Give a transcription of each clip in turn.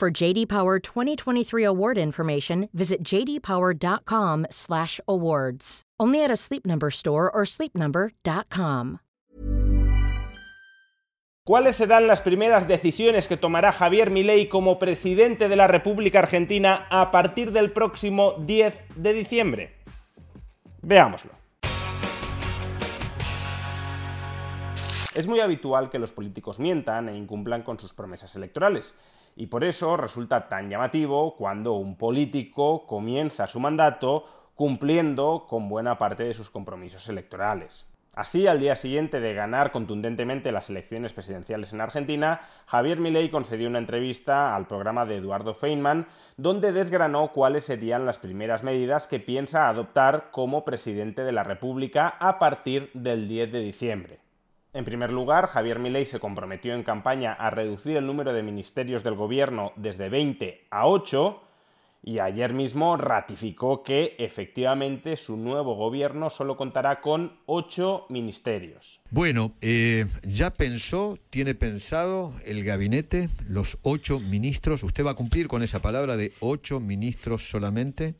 For JD Power 2023 award information, visit jdpower.com/awards. Only at a Sleep Number store or sleepnumber.com. ¿Cuáles serán las primeras decisiones que tomará Javier Milei como presidente de la República Argentina a partir del próximo 10 de diciembre? Veámoslo. Es muy habitual que los políticos mientan e incumplan con sus promesas electorales, y por eso resulta tan llamativo cuando un político comienza su mandato cumpliendo con buena parte de sus compromisos electorales. Así, al día siguiente de ganar contundentemente las elecciones presidenciales en Argentina, Javier Milei concedió una entrevista al programa de Eduardo Feynman, donde desgranó cuáles serían las primeras medidas que piensa adoptar como presidente de la República a partir del 10 de diciembre. En primer lugar, Javier Milei se comprometió en campaña a reducir el número de ministerios del gobierno desde 20 a 8, y ayer mismo ratificó que efectivamente su nuevo gobierno solo contará con ocho ministerios. Bueno, eh, ya pensó, tiene pensado el gabinete, los ocho ministros. ¿Usted va a cumplir con esa palabra de ocho ministros solamente?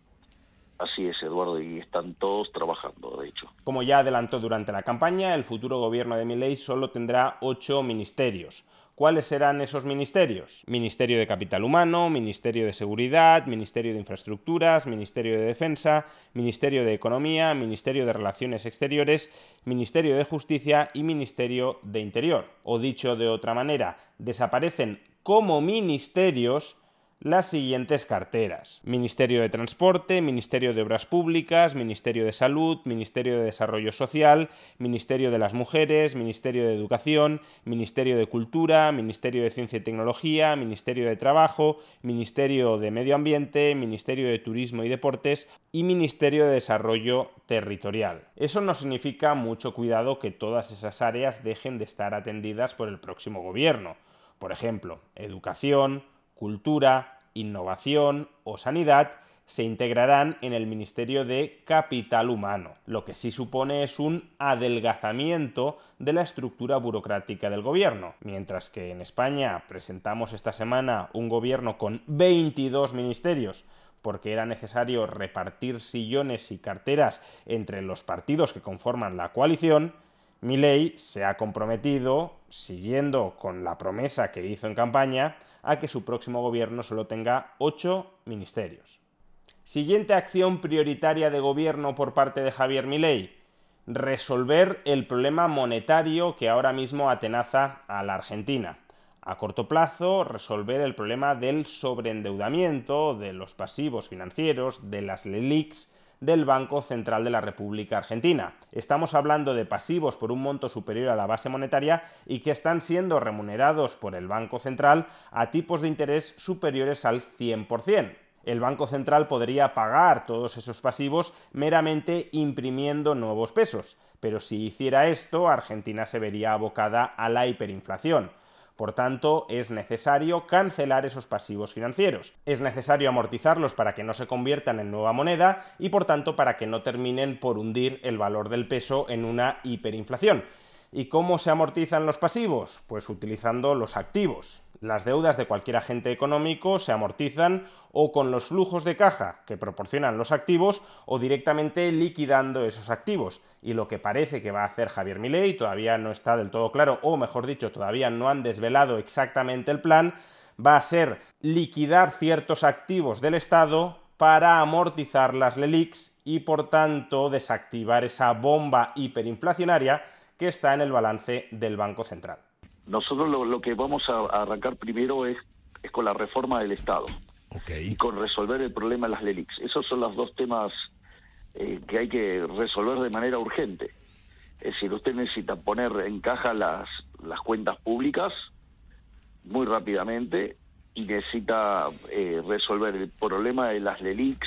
Así es, Eduardo, y están todos trabajando, de hecho. Como ya adelantó durante la campaña, el futuro gobierno de Milei solo tendrá ocho ministerios. ¿Cuáles serán esos ministerios? Ministerio de Capital Humano, Ministerio de Seguridad, Ministerio de Infraestructuras, Ministerio de Defensa, Ministerio de Economía, Ministerio de Relaciones Exteriores, Ministerio de Justicia y Ministerio de Interior. O dicho de otra manera, desaparecen como ministerios las siguientes carteras. Ministerio de Transporte, Ministerio de Obras Públicas, Ministerio de Salud, Ministerio de Desarrollo Social, Ministerio de las Mujeres, Ministerio de Educación, Ministerio de Cultura, Ministerio de Ciencia y Tecnología, Ministerio de Trabajo, Ministerio de Medio Ambiente, Ministerio de Turismo y Deportes y Ministerio de Desarrollo Territorial. Eso no significa mucho cuidado que todas esas áreas dejen de estar atendidas por el próximo gobierno. Por ejemplo, educación, cultura, innovación o sanidad se integrarán en el Ministerio de Capital Humano, lo que sí supone es un adelgazamiento de la estructura burocrática del gobierno. Mientras que en España presentamos esta semana un gobierno con 22 ministerios, porque era necesario repartir sillones y carteras entre los partidos que conforman la coalición, Milei se ha comprometido, siguiendo con la promesa que hizo en campaña, a que su próximo gobierno solo tenga ocho ministerios. Siguiente acción prioritaria de gobierno por parte de Javier Milei, resolver el problema monetario que ahora mismo atenaza a la Argentina. A corto plazo, resolver el problema del sobreendeudamiento, de los pasivos financieros, de las LELIX, del Banco Central de la República Argentina. Estamos hablando de pasivos por un monto superior a la base monetaria y que están siendo remunerados por el Banco Central a tipos de interés superiores al 100%. El Banco Central podría pagar todos esos pasivos meramente imprimiendo nuevos pesos, pero si hiciera esto, Argentina se vería abocada a la hiperinflación. Por tanto, es necesario cancelar esos pasivos financieros. Es necesario amortizarlos para que no se conviertan en nueva moneda y por tanto para que no terminen por hundir el valor del peso en una hiperinflación. ¿Y cómo se amortizan los pasivos? Pues utilizando los activos. Las deudas de cualquier agente económico se amortizan o con los flujos de caja que proporcionan los activos o directamente liquidando esos activos. Y lo que parece que va a hacer Javier Milei todavía no está del todo claro, o mejor dicho, todavía no han desvelado exactamente el plan, va a ser liquidar ciertos activos del Estado para amortizar las LELIX y por tanto desactivar esa bomba hiperinflacionaria que está en el balance del Banco Central. Nosotros lo, que vamos a, arrancar primero es, es, con la reforma del Estado y con resolver el problema de las LELIX. Esos son los dos temas eh, que hay que resolver de manera urgente. Es decir, usted necesita poner en caja las, las cuentas públicas muy rápidamente y necesita eh, resolver el problema de las LELIX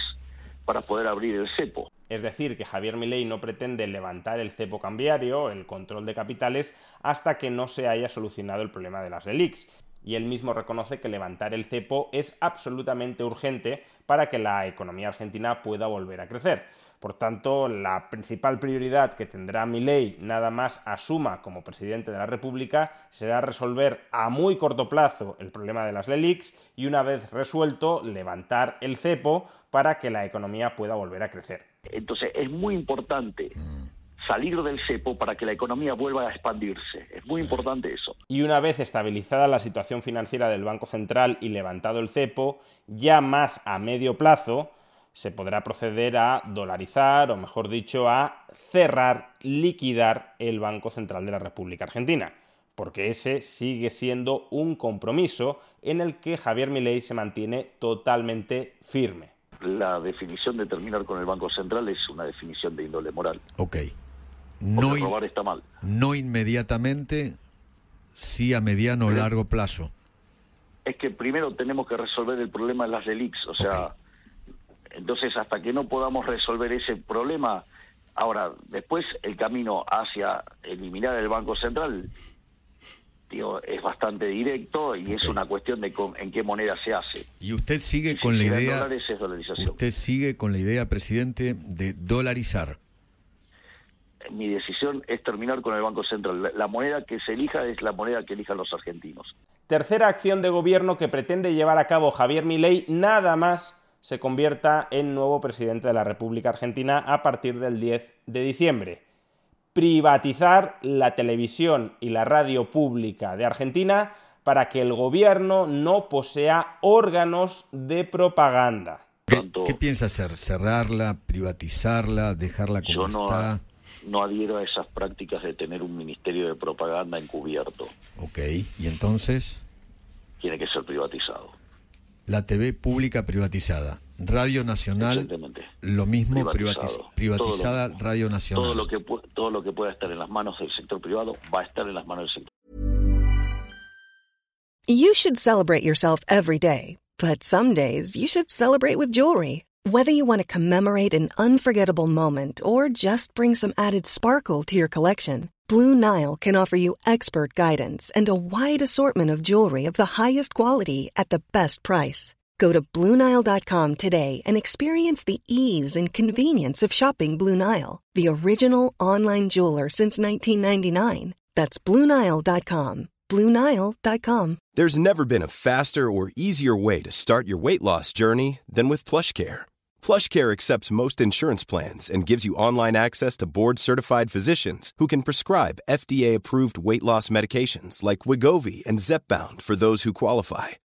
para poder abrir el cepo. Es decir, que Javier Milei no pretende levantar el cepo cambiario, el control de capitales, hasta que no se haya solucionado el problema de las LELIX. Y él mismo reconoce que levantar el cepo es absolutamente urgente para que la economía argentina pueda volver a crecer. Por tanto, la principal prioridad que tendrá Milei nada más asuma como presidente de la República será resolver a muy corto plazo el problema de las LELIX y una vez resuelto levantar el cepo para que la economía pueda volver a crecer. Entonces, es muy importante salir del cepo para que la economía vuelva a expandirse. Es muy importante eso. Y una vez estabilizada la situación financiera del Banco Central y levantado el cepo, ya más a medio plazo, se podrá proceder a dolarizar, o mejor dicho, a cerrar, liquidar el Banco Central de la República Argentina, porque ese sigue siendo un compromiso en el que Javier Milei se mantiene totalmente firme. La definición de terminar con el Banco Central es una definición de índole moral. Ok. No, robar está mal. no inmediatamente, sí a mediano o largo plazo. Es que primero tenemos que resolver el problema de las relics, o sea, entonces, hasta que no podamos resolver ese problema, ahora, después el camino hacia eliminar el Banco Central es bastante directo y es una cuestión de en qué moneda se hace. Y usted sigue con la idea. Usted sigue con la idea, presidente, de dolarizar. Mi decisión es terminar con el Banco Central. La moneda que se elija es la moneda que elijan los argentinos. Tercera acción de gobierno que pretende llevar a cabo Javier Milei, nada más se convierta en nuevo presidente de la República Argentina a partir del 10 de diciembre. Privatizar la televisión y la radio pública de Argentina para que el gobierno no posea órganos de propaganda. ¿Qué, piensa hacer? ¿Cerrarla, privatizarla, dejarla como no, está? No adhiero a esas prácticas de tener un ministerio de propaganda encubierto. Ok, ¿y entonces? Tiene que ser privatizado la TV pública privatizada. Radio Nacional, lo mismo privatizada Radio Nacional. Todo lo, que, todo lo que pueda estar en las manos del sector privado va a estar en las manos del sector. You should celebrate yourself every day, but some days you should celebrate with jewelry. Whether you want to commemorate an unforgettable moment or just bring some added sparkle to your collection. Blue Nile can offer you expert guidance and a wide assortment of jewelry of the highest quality at the best price. Go to BlueNile.com today and experience the ease and convenience of shopping Blue Nile, the original online jeweler since 1999. That's BlueNile.com. BlueNile.com. There's never been a faster or easier way to start your weight loss journey than with PlushCare PlushCare accepts most insurance plans and gives you online access to board-certified physicians who can prescribe FDA-approved weight loss medications like Wigovi and Zepbound for those who qualify.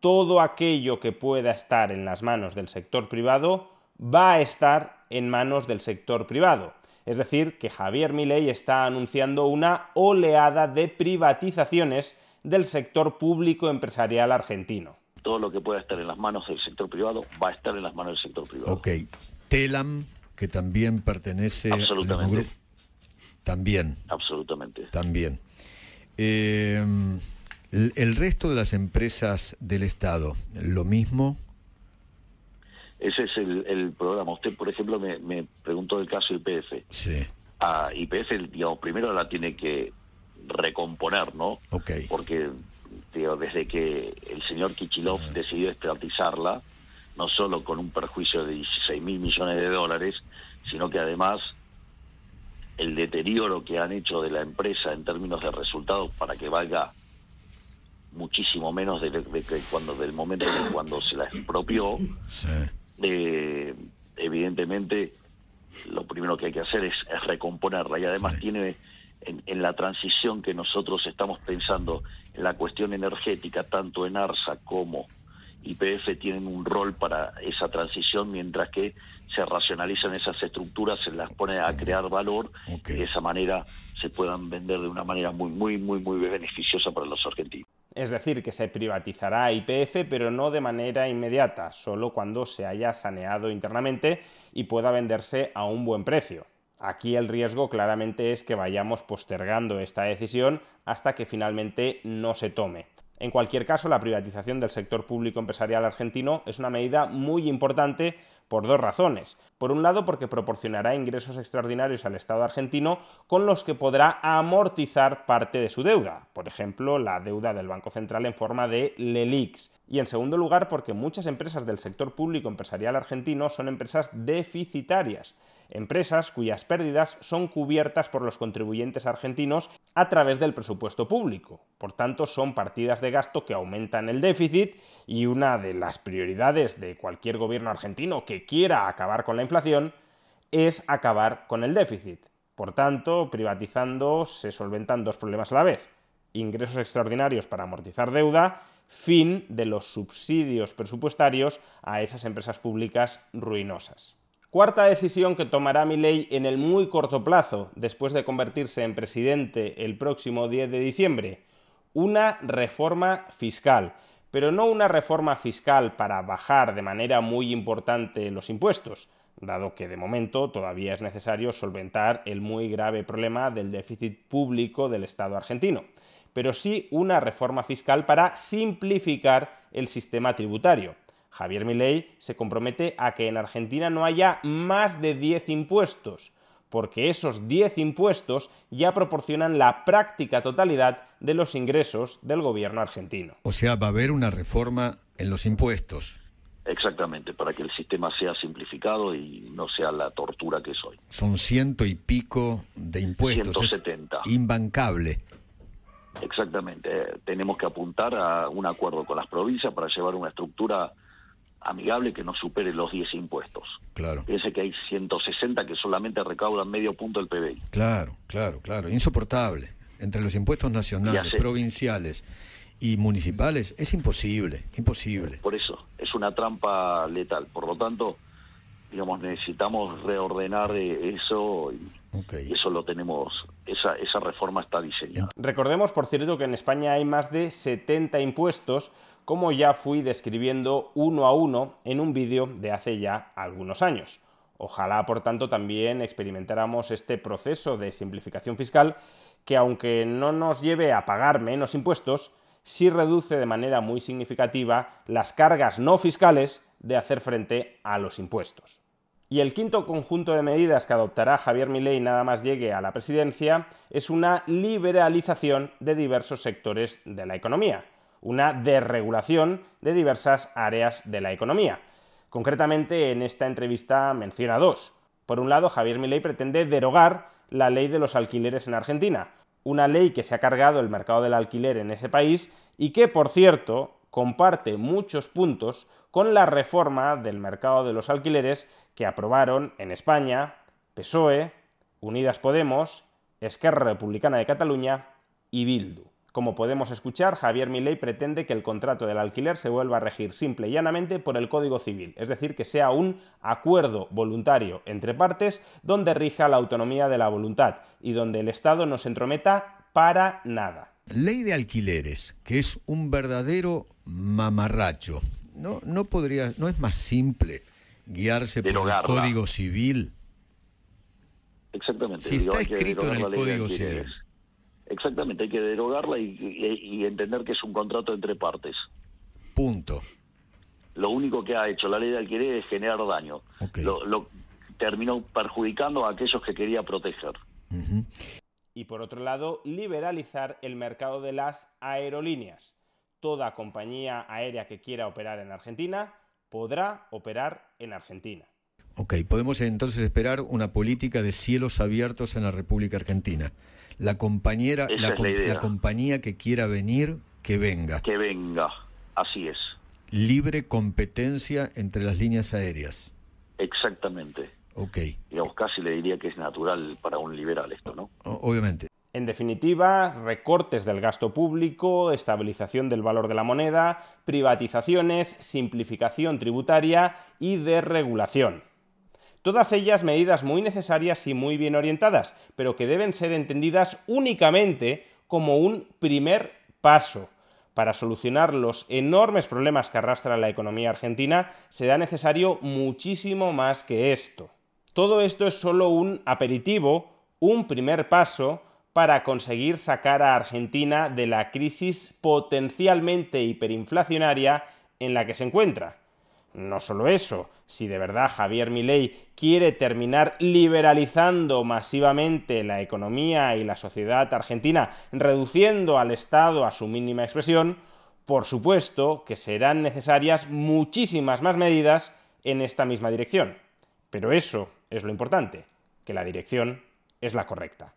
Todo aquello que pueda estar en las manos del sector privado va a estar en manos del sector privado. Es decir, que Javier Milei está anunciando una oleada de privatizaciones del sector público empresarial argentino. Todo lo que pueda estar en las manos del sector privado va a estar en las manos del sector privado. Ok. Telam, que también pertenece Absolutamente. También. Absolutamente. También. Eh, el, resto de las empresas del Estado, ¿lo mismo? Ese es el, programa. Usted, por ejemplo, me, preguntó del caso IPF. Sí. A IPF, digamos, primero la tiene que recomponer, ¿no? Ok. Porque, desde que el señor Kichilov ah. decidió estatizarla, no solo con un perjuicio de 16 mil millones de dólares, sino que además el deterioro que han hecho de la empresa en términos de resultados para que valga muchísimo menos de, cuando del momento de cuando se la expropió. Eh, evidentemente, lo primero que hay que hacer es, recomponerla y además tiene en, la transición que nosotros estamos pensando en la cuestión energética, tanto en ARSA como IPF tienen un rol para esa transición, mientras que se racionalizan esas estructuras, se las pone a crear valor y de esa manera se puedan vender de una manera muy, muy, muy, muy beneficiosa para los argentinos. Es decir, que se privatizará IPF, pero no de manera inmediata, solo cuando se haya saneado internamente y pueda venderse a un buen precio. Aquí el riesgo claramente es que vayamos postergando esta decisión hasta que finalmente no se tome. En cualquier caso, la privatización del sector público empresarial argentino es una medida muy importante por dos razones. Por un lado, porque proporcionará ingresos extraordinarios al Estado argentino con los que podrá amortizar parte de su deuda, por ejemplo, la deuda del Banco Central en forma de LELIX. Y en segundo lugar, porque muchas empresas del sector público empresarial argentino son empresas deficitarias empresas cuyas pérdidas son cubiertas por los contribuyentes argentinos a través del presupuesto público. Por tanto, son partidas de gasto que aumentan el déficit y una de las prioridades de cualquier gobierno argentino que quiera acabar con la inflación es acabar con el déficit. Por tanto, privatizando se solventan dos problemas a la vez. Ingresos extraordinarios para amortizar deuda, fin de los subsidios presupuestarios a esas empresas públicas ruinosas. Cuarta decisión que tomará Milei en el muy corto plazo, después de convertirse en presidente el próximo 10 de diciembre, una reforma fiscal, pero no una reforma fiscal para bajar de manera muy importante los impuestos, dado que de momento todavía es necesario solventar el muy grave problema del déficit público del Estado argentino, pero sí una reforma fiscal para simplificar el sistema tributario Javier Milei se compromete a que en Argentina no haya más de 10 impuestos, porque esos 10 impuestos ya proporcionan la práctica totalidad de los ingresos del gobierno argentino. O sea, va a haber una reforma en los impuestos. Exactamente, para que el sistema sea simplificado y no sea la tortura que es hoy. Son ciento y pico de impuestos. 170. imbancable. Exactamente. tenemos que apuntar a un acuerdo con las provincias para llevar una estructura amigable que no supere los 10 impuestos. Claro. Piense que hay 160 que solamente recaudan medio punto del PBI. Claro, claro, claro. Insoportable. Entre los impuestos nacionales, provinciales y municipales es imposible, imposible. Por eso, es una trampa letal. Por lo tanto, digamos, necesitamos reordenar eh, eso y, eso lo tenemos, esa, esa reforma está diseñada. Recordemos, por cierto, que en España hay más de 70 impuestos como ya fui describiendo uno a uno en un vídeo de hace ya algunos años. Ojalá, por tanto, también experimentáramos este proceso de simplificación fiscal que, aunque no nos lleve a pagar menos impuestos, sí reduce de manera muy significativa las cargas no fiscales de hacer frente a los impuestos. Y el quinto conjunto de medidas que adoptará Javier Milei nada más llegue a la presidencia es una liberalización de diversos sectores de la economía una desregulación de diversas áreas de la economía. Concretamente, en esta entrevista menciona dos. Por un lado, Javier Milei pretende derogar la ley de los alquileres en Argentina, una ley que se ha cargado el mercado del alquiler en ese país y que, por cierto, comparte muchos puntos con la reforma del mercado de los alquileres que aprobaron en España PSOE, Unidas Podemos, Esquerra Republicana de Cataluña y Bildu. Como podemos escuchar, Javier Milei pretende que el contrato del alquiler se vuelva a regir simple y llanamente por el Código Civil, es decir, que sea un acuerdo voluntario entre partes donde rija la autonomía de la voluntad y donde el Estado no se entrometa para nada. Ley de alquileres, que es un verdadero mamarracho. No, no podría, no es más simple guiarse por el Código Civil. Exactamente. Si está escrito en el Código Civil. Exactamente, hay que derogarla y, entender que es un contrato entre partes. Punto. Lo único que ha hecho la ley de alquiler es generar daño. Lo, terminó perjudicando a aquellos que quería proteger. Y por otro lado, liberalizar el mercado de las aerolíneas. Toda compañía aérea que quiera operar en Argentina podrá operar en Argentina. Ok, podemos entonces esperar una política de cielos abiertos en la República Argentina. La compañera, la, la compañía que quiera venir, que venga. Que venga, así es. Libre competencia entre las líneas aéreas. Exactamente. Ok. Digamos, casi le diría que es natural para un liberal esto, ¿no? obviamente. En definitiva, recortes del gasto público, estabilización del valor de la moneda, privatizaciones, simplificación tributaria y desregulación. Todas ellas medidas muy necesarias y muy bien orientadas, pero que deben ser entendidas únicamente como un primer paso. Para solucionar los enormes problemas que arrastra la economía argentina, será necesario muchísimo más que esto. Todo esto es solo un aperitivo, un primer paso para conseguir sacar a Argentina de la crisis potencialmente hiperinflacionaria en la que se encuentra. No solo eso, si de verdad Javier Milei quiere terminar liberalizando masivamente la economía y la sociedad argentina, reduciendo al Estado a su mínima expresión, por supuesto que serán necesarias muchísimas más medidas en esta misma dirección. Pero eso es lo importante, que la dirección es la correcta.